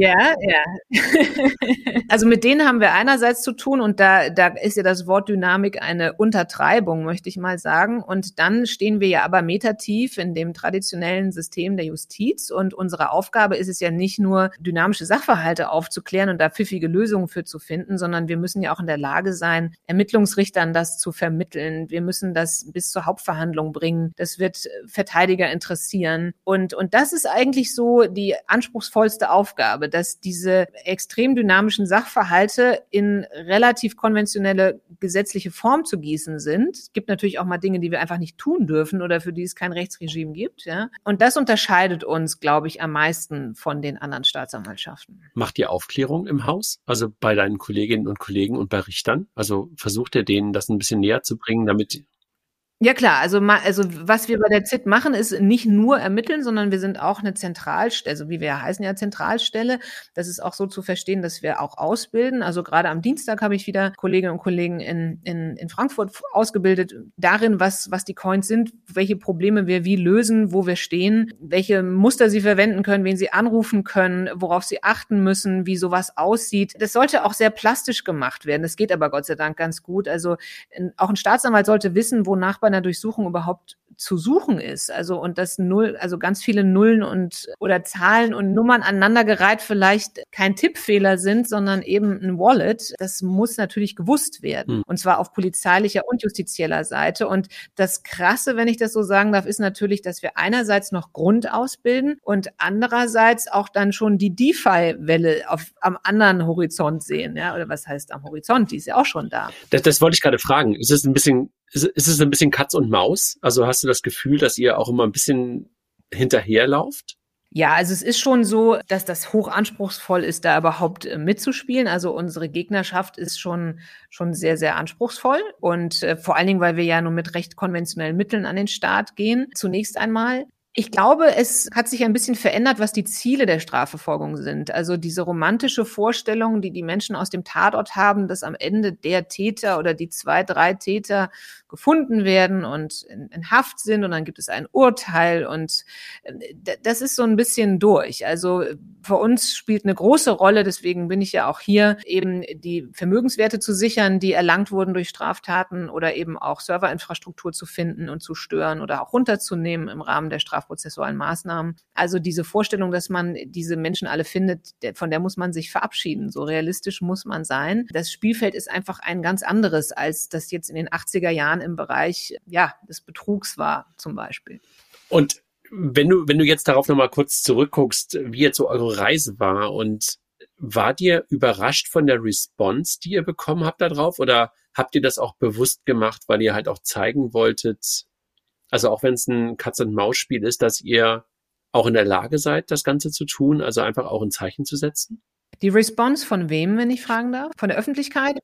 Ja, ja. [LAUGHS] also mit denen haben wir einerseits zu tun und da, da ist ja das Wort Dynamik eine Untertreibung, möchte ich mal sagen. Und dann stehen wir ja aber metertief in dem traditionellen System der Justiz und unsere Aufgabe ist es ja nicht nur, dynamische Sachverhalte aufzuklären und da pfiffige Lösungen für zu finden, sondern wir müssen ja auch in der Lage sein, Ermittlungsrichtern das zu vermitteln. Wir müssen das bis zur Hauptverhandlung bringen. Das wird Verteidiger interessieren. Und, und das ist eigentlich so die anspruchsvollste Aufgabe dass diese extrem dynamischen Sachverhalte in relativ konventionelle gesetzliche Form zu gießen sind. Es gibt natürlich auch mal Dinge, die wir einfach nicht tun dürfen oder für die es kein Rechtsregime gibt. Ja? Und das unterscheidet uns, glaube ich, am meisten von den anderen Staatsanwaltschaften. Macht ihr Aufklärung im Haus? Also bei deinen Kolleginnen und Kollegen und bei Richtern? Also versucht ihr denen das ein bisschen näher zu bringen, damit ja klar, also, also was wir bei der ZIT machen, ist nicht nur ermitteln, sondern wir sind auch eine Zentralstelle, also wie wir heißen ja Zentralstelle. Das ist auch so zu verstehen, dass wir auch ausbilden. Also gerade am Dienstag habe ich wieder Kolleginnen und Kollegen in, in, in Frankfurt ausgebildet, darin, was, was die Coins sind, welche Probleme wir wie lösen, wo wir stehen, welche Muster sie verwenden können, wen sie anrufen können, worauf sie achten müssen, wie sowas aussieht. Das sollte auch sehr plastisch gemacht werden. Das geht aber Gott sei Dank ganz gut. Also auch ein Staatsanwalt sollte wissen, wonach bei einer Durchsuchung überhaupt zu suchen ist. Also und das Null, also ganz viele Nullen und oder Zahlen und Nummern aneinandergereiht vielleicht kein Tippfehler sind, sondern eben ein Wallet. Das muss natürlich gewusst werden. Hm. Und zwar auf polizeilicher und justizieller Seite. Und das Krasse, wenn ich das so sagen darf, ist natürlich, dass wir einerseits noch Grund ausbilden und andererseits auch dann schon die DeFi-Welle auf am anderen Horizont sehen. Ja, oder was heißt am Horizont? Die ist ja auch schon da. Das, das wollte ich gerade fragen. Ist es ein bisschen ist, ist es ein bisschen Katz und Maus? Also hast du das Gefühl, dass ihr auch immer ein bisschen hinterherlauft? Ja, also es ist schon so, dass das hochanspruchsvoll ist, da überhaupt äh, mitzuspielen. Also unsere Gegnerschaft ist schon, schon sehr, sehr anspruchsvoll. Und äh, vor allen Dingen, weil wir ja nur mit recht konventionellen Mitteln an den Start gehen. Zunächst einmal. Ich glaube, es hat sich ein bisschen verändert, was die Ziele der Strafverfolgung sind. Also diese romantische Vorstellung, die die Menschen aus dem Tatort haben, dass am Ende der Täter oder die zwei, drei Täter gefunden werden und in, in Haft sind und dann gibt es ein Urteil und äh, das ist so ein bisschen durch. Also für uns spielt eine große Rolle, deswegen bin ich ja auch hier, eben die Vermögenswerte zu sichern, die erlangt wurden durch Straftaten oder eben auch Serverinfrastruktur zu finden und zu stören oder auch runterzunehmen im Rahmen der strafprozessualen Maßnahmen. Also diese Vorstellung, dass man diese Menschen alle findet, von der muss man sich verabschieden. So realistisch muss man sein. Das Spielfeld ist einfach ein ganz anderes, als das jetzt in den 80er Jahren im Bereich ja, des Betrugs war, zum Beispiel. Und wenn du, wenn du jetzt darauf nochmal kurz zurückguckst, wie jetzt so eure Reise war und war dir überrascht von der Response, die ihr bekommen habt darauf oder habt ihr das auch bewusst gemacht, weil ihr halt auch zeigen wolltet, also auch wenn es ein Katz-und-Maus-Spiel ist, dass ihr auch in der Lage seid, das Ganze zu tun, also einfach auch ein Zeichen zu setzen? Die Response von wem, wenn ich fragen darf? Von der Öffentlichkeit?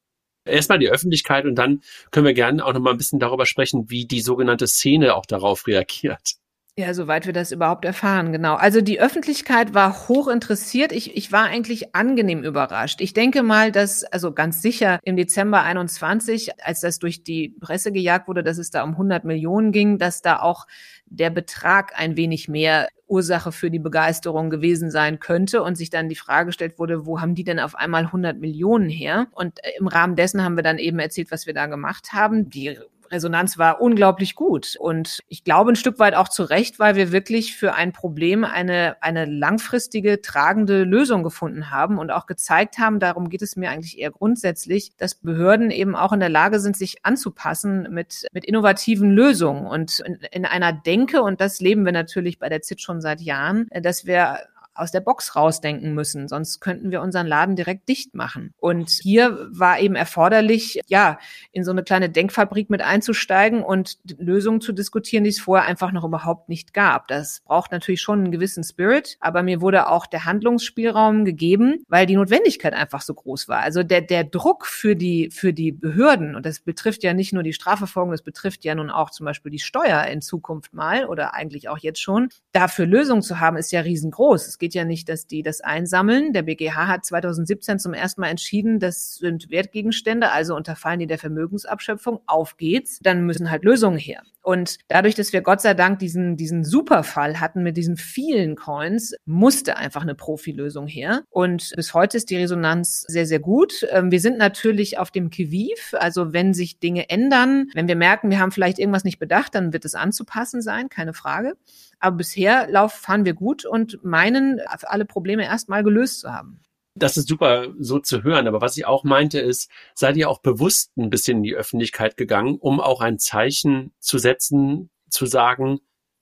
erstmal die Öffentlichkeit und dann können wir gerne auch noch mal ein bisschen darüber sprechen, wie die sogenannte Szene auch darauf reagiert. Ja, soweit wir das überhaupt erfahren, genau. Also die Öffentlichkeit war hoch interessiert. Ich, ich war eigentlich angenehm überrascht. Ich denke mal, dass, also ganz sicher im Dezember 21, als das durch die Presse gejagt wurde, dass es da um 100 Millionen ging, dass da auch der Betrag ein wenig mehr Ursache für die Begeisterung gewesen sein könnte und sich dann die Frage gestellt wurde, wo haben die denn auf einmal 100 Millionen her? Und im Rahmen dessen haben wir dann eben erzählt, was wir da gemacht haben. Die Resonanz war unglaublich gut. Und ich glaube ein Stück weit auch zu Recht, weil wir wirklich für ein Problem eine, eine langfristige, tragende Lösung gefunden haben und auch gezeigt haben, darum geht es mir eigentlich eher grundsätzlich, dass Behörden eben auch in der Lage sind, sich anzupassen mit, mit innovativen Lösungen und in, in einer Denke, und das leben wir natürlich bei der ZIT schon seit Jahren, dass wir aus der Box rausdenken müssen, sonst könnten wir unseren Laden direkt dicht machen. Und hier war eben erforderlich, ja, in so eine kleine Denkfabrik mit einzusteigen und Lösungen zu diskutieren, die es vorher einfach noch überhaupt nicht gab. Das braucht natürlich schon einen gewissen Spirit, aber mir wurde auch der Handlungsspielraum gegeben, weil die Notwendigkeit einfach so groß war. Also der, der Druck für die, für die Behörden, und das betrifft ja nicht nur die Strafverfolgung, das betrifft ja nun auch zum Beispiel die Steuer in Zukunft mal oder eigentlich auch jetzt schon, dafür Lösungen zu haben, ist ja riesengroß. Geht ja nicht, dass die das einsammeln. Der BGH hat 2017 zum ersten Mal entschieden, das sind Wertgegenstände, also unterfallen die der Vermögensabschöpfung. Auf geht's. Dann müssen halt Lösungen her. Und dadurch, dass wir Gott sei Dank diesen, diesen Superfall hatten mit diesen vielen Coins, musste einfach eine Profilösung her. Und bis heute ist die Resonanz sehr, sehr gut. Ähm, wir sind natürlich auf dem Kiviv. Also wenn sich Dinge ändern, wenn wir merken, wir haben vielleicht irgendwas nicht bedacht, dann wird es anzupassen sein, keine Frage. Aber bisher fahren wir gut und meinen, alle Probleme erstmal gelöst zu haben. Das ist super so zu hören. Aber was ich auch meinte ist, seid ihr auch bewusst ein bisschen in die Öffentlichkeit gegangen, um auch ein Zeichen zu setzen, zu sagen,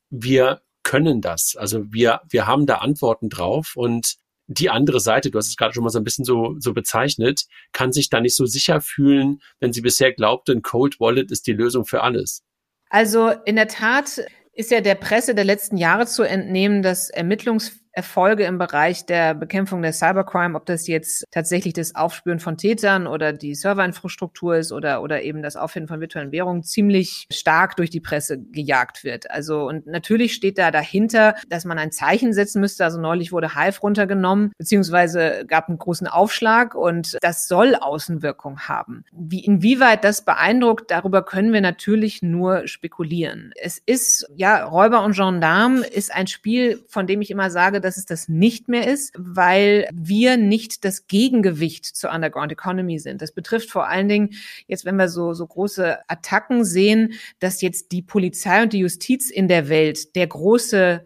wir können das. Also wir, wir haben da Antworten drauf und die andere Seite, du hast es gerade schon mal so ein bisschen so, so bezeichnet, kann sich da nicht so sicher fühlen, wenn sie bisher glaubte, ein Cold Wallet ist die Lösung für alles. Also in der Tat ist ja der Presse der letzten Jahre zu entnehmen, dass Ermittlungs Erfolge im Bereich der Bekämpfung der Cybercrime, ob das jetzt tatsächlich das Aufspüren von Tätern oder die Serverinfrastruktur ist oder, oder eben das Auffinden von virtuellen Währungen, ziemlich stark durch die Presse gejagt wird. Also, und natürlich steht da dahinter, dass man ein Zeichen setzen müsste. Also neulich wurde Hive runtergenommen, beziehungsweise gab einen großen Aufschlag und das soll Außenwirkung haben. Wie, inwieweit das beeindruckt, darüber können wir natürlich nur spekulieren. Es ist, ja, Räuber und Gendarme ist ein Spiel, von dem ich immer sage, dass es das nicht mehr ist, weil wir nicht das Gegengewicht zur Underground Economy sind. Das betrifft vor allen Dingen jetzt, wenn wir so, so große Attacken sehen, dass jetzt die Polizei und die Justiz in der Welt der große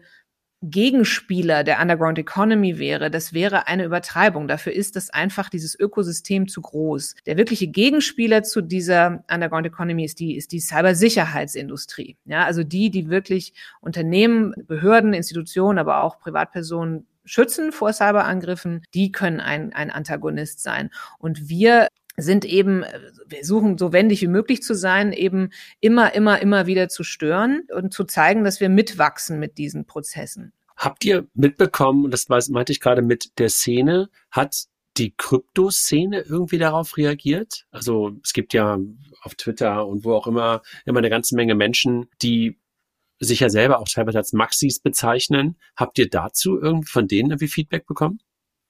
Gegenspieler der Underground Economy wäre, das wäre eine Übertreibung. Dafür ist das einfach dieses Ökosystem zu groß. Der wirkliche Gegenspieler zu dieser Underground Economy ist die, ist die Cybersicherheitsindustrie. Ja, also die, die wirklich Unternehmen, Behörden, Institutionen, aber auch Privatpersonen schützen vor Cyberangriffen, die können ein, ein Antagonist sein. Und wir sind eben, wir suchen so wendig wie möglich zu sein, eben immer, immer, immer wieder zu stören und zu zeigen, dass wir mitwachsen mit diesen Prozessen. Habt ihr mitbekommen, und das meinte ich gerade mit der Szene, hat die Kryptoszene irgendwie darauf reagiert? Also es gibt ja auf Twitter und wo auch immer immer eine ganze Menge Menschen, die sich ja selber auch teilweise als Maxis bezeichnen. Habt ihr dazu irgendwie von denen irgendwie Feedback bekommen?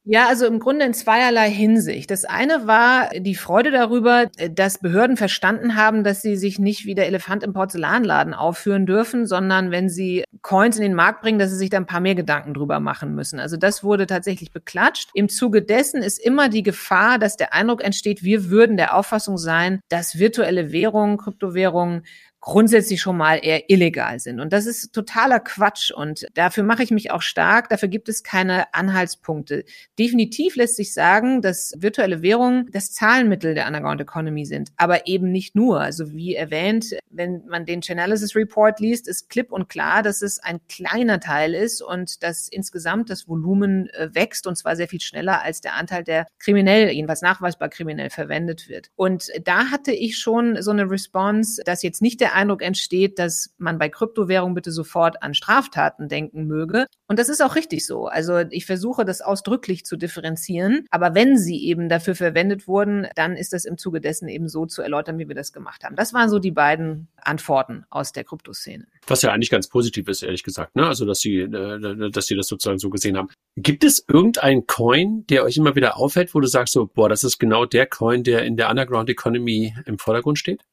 Ja, also im Grunde in zweierlei Hinsicht. Das eine war die Freude darüber, dass Behörden verstanden haben, dass sie sich nicht wie der Elefant im Porzellanladen aufführen dürfen, sondern wenn sie Coins in den Markt bringen, dass sie sich da ein paar mehr Gedanken drüber machen müssen. Also das wurde tatsächlich beklatscht. Im Zuge dessen ist immer die Gefahr, dass der Eindruck entsteht, wir würden der Auffassung sein, dass virtuelle Währungen, Kryptowährungen grundsätzlich schon mal eher illegal sind. Und das ist totaler Quatsch. Und dafür mache ich mich auch stark. Dafür gibt es keine Anhaltspunkte. Definitiv lässt sich sagen, dass virtuelle Währungen das Zahlenmittel der Underground Economy sind. Aber eben nicht nur. Also wie erwähnt, wenn man den Chainalysis Report liest, ist klipp und klar, dass es ein kleiner Teil ist und dass insgesamt das Volumen äh, wächst und zwar sehr viel schneller als der Anteil, der kriminell, jedenfalls nachweisbar kriminell verwendet wird. Und da hatte ich schon so eine Response, dass jetzt nicht der Eindruck entsteht, dass man bei Kryptowährung bitte sofort an Straftaten denken möge. Und das ist auch richtig so. Also ich versuche das ausdrücklich zu differenzieren. Aber wenn sie eben dafür verwendet wurden, dann ist das im Zuge dessen eben so zu erläutern, wie wir das gemacht haben. Das waren so die beiden Antworten aus der Kryptoszene. Was ja eigentlich ganz positiv ist, ehrlich gesagt, ne? Also, dass sie, äh, dass sie das sozusagen so gesehen haben. Gibt es irgendeinen Coin, der euch immer wieder auffällt, wo du sagst so, boah, das ist genau der Coin, der in der Underground Economy im Vordergrund steht?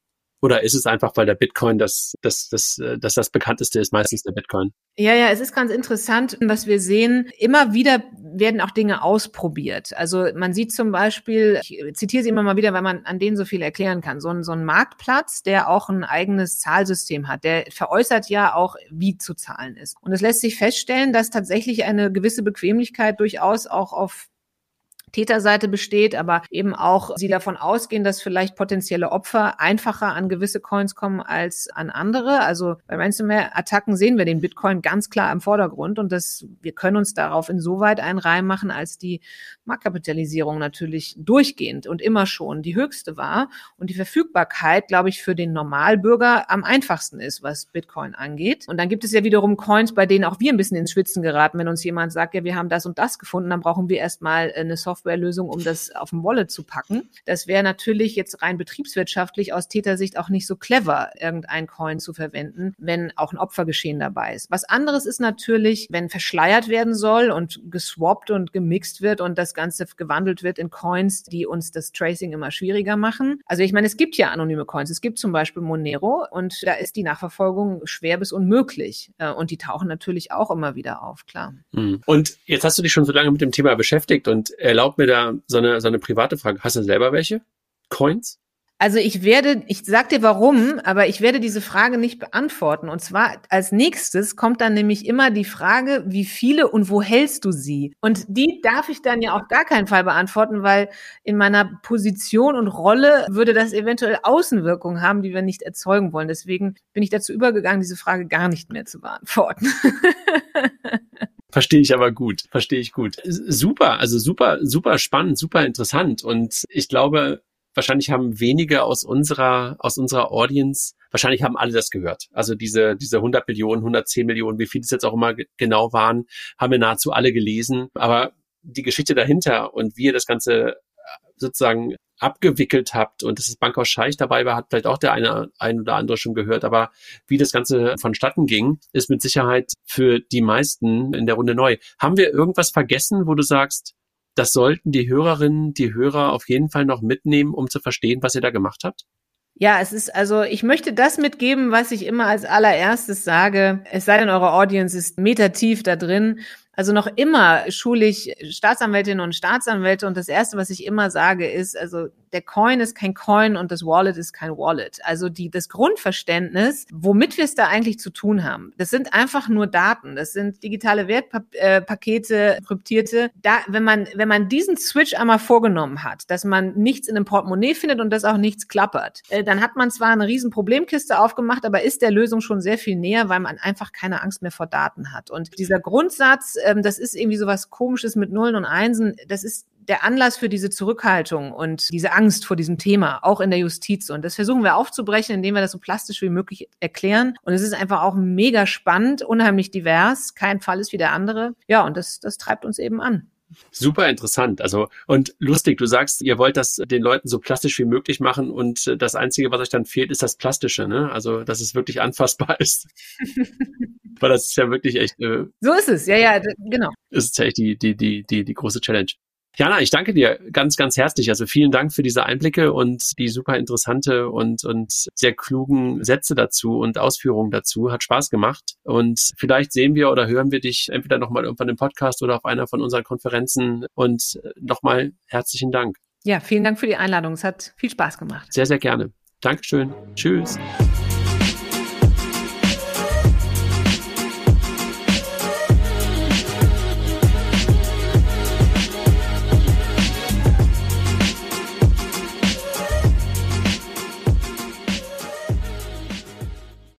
Oder ist es einfach, weil der Bitcoin das, das, das, äh, das, das bekannteste ist, meistens der Bitcoin? Ja, ja, es ist ganz interessant, was wir sehen. Immer wieder werden auch Dinge ausprobiert. Also man sieht zum Beispiel, ich zitiere sie immer mal wieder, weil man an denen so viel erklären kann. So ein, so ein Marktplatz, der auch ein eigenes Zahlsystem hat, der veräußert ja auch, wie zu zahlen ist. Und es lässt sich feststellen, dass tatsächlich eine gewisse Bequemlichkeit durchaus auch auf Täterseite besteht, aber eben auch sie davon ausgehen, dass vielleicht potenzielle Opfer einfacher an gewisse Coins kommen als an andere. Also bei Ransomware-Attacken sehen wir den Bitcoin ganz klar im Vordergrund und das, wir können uns darauf insoweit einreihen machen, als die Marktkapitalisierung natürlich durchgehend und immer schon die höchste war und die Verfügbarkeit, glaube ich, für den Normalbürger am einfachsten ist, was Bitcoin angeht. Und dann gibt es ja wiederum Coins, bei denen auch wir ein bisschen ins Schwitzen geraten, wenn uns jemand sagt, ja, wir haben das und das gefunden, dann brauchen wir erstmal eine Softwarelösung, um das auf dem Wallet zu packen. Das wäre natürlich jetzt rein betriebswirtschaftlich aus Tätersicht auch nicht so clever, irgendein Coin zu verwenden, wenn auch ein Opfergeschehen dabei ist. Was anderes ist natürlich, wenn verschleiert werden soll und geswappt und gemixt wird und das Ganze gewandelt wird in Coins, die uns das Tracing immer schwieriger machen. Also ich meine, es gibt ja anonyme Coins. Es gibt zum Beispiel Monero und da ist die Nachverfolgung schwer bis unmöglich. Äh, und die tauchen natürlich auch immer wieder auf, klar. Hm. Und jetzt hast du dich schon so lange mit dem Thema beschäftigt und erlaubt mir da so eine, so eine private Frage. Hast du selber welche? Coins? Also ich werde, ich sag dir warum, aber ich werde diese Frage nicht beantworten. Und zwar als nächstes kommt dann nämlich immer die Frage, wie viele und wo hältst du sie? Und die darf ich dann ja auf gar keinen Fall beantworten, weil in meiner Position und Rolle würde das eventuell Außenwirkungen haben, die wir nicht erzeugen wollen. Deswegen bin ich dazu übergegangen, diese Frage gar nicht mehr zu beantworten. [LAUGHS] Verstehe ich aber gut, verstehe ich gut. Super, also super, super spannend, super interessant. Und ich glaube, wahrscheinlich haben wenige aus unserer, aus unserer Audience, wahrscheinlich haben alle das gehört. Also diese, diese 100 Millionen, 110 Millionen, wie viele es jetzt auch immer genau waren, haben wir nahezu alle gelesen. Aber die Geschichte dahinter und wie ihr das Ganze sozusagen abgewickelt habt und dass das Bankhaus Scheich dabei war, hat vielleicht auch der eine ein oder andere schon gehört. Aber wie das Ganze vonstatten ging, ist mit Sicherheit für die meisten in der Runde neu. Haben wir irgendwas vergessen, wo du sagst, das sollten die Hörerinnen, die Hörer auf jeden Fall noch mitnehmen, um zu verstehen, was ihr da gemacht habt? Ja, es ist also, ich möchte das mitgeben, was ich immer als allererstes sage. Es sei denn, eure Audience ist metertief da drin. Also noch immer schule ich Staatsanwältinnen und Staatsanwälte und das erste, was ich immer sage, ist, also der Coin ist kein Coin und das Wallet ist kein Wallet. Also die, das Grundverständnis, womit wir es da eigentlich zu tun haben, das sind einfach nur Daten. Das sind digitale Wertpakete, kryptierte. Da, wenn man, wenn man diesen Switch einmal vorgenommen hat, dass man nichts in einem Portemonnaie findet und dass auch nichts klappert, äh, dann hat man zwar eine riesen Problemkiste aufgemacht, aber ist der Lösung schon sehr viel näher, weil man einfach keine Angst mehr vor Daten hat. Und dieser Grundsatz, ähm, das ist irgendwie so was Komisches mit Nullen und Einsen, das ist der Anlass für diese Zurückhaltung und diese Angst vor diesem Thema, auch in der Justiz. Und das versuchen wir aufzubrechen, indem wir das so plastisch wie möglich erklären. Und es ist einfach auch mega spannend, unheimlich divers. Kein Fall ist wie der andere. Ja, und das, das treibt uns eben an. Super interessant. Also, und lustig, du sagst, ihr wollt das den Leuten so plastisch wie möglich machen und äh, das Einzige, was euch dann fehlt, ist das Plastische, ne? Also, dass es wirklich anfassbar [LAUGHS] ist. Weil das ist ja wirklich echt. Äh, so ist es, ja, ja, genau. Ist ja echt die, die, die, die, die große Challenge. Jana, ich danke dir ganz, ganz herzlich. Also vielen Dank für diese Einblicke und die super interessante und, und sehr klugen Sätze dazu und Ausführungen dazu. Hat Spaß gemacht. Und vielleicht sehen wir oder hören wir dich entweder nochmal irgendwann im Podcast oder auf einer von unseren Konferenzen. Und nochmal herzlichen Dank. Ja, vielen Dank für die Einladung. Es hat viel Spaß gemacht. Sehr, sehr gerne. Dankeschön. Tschüss.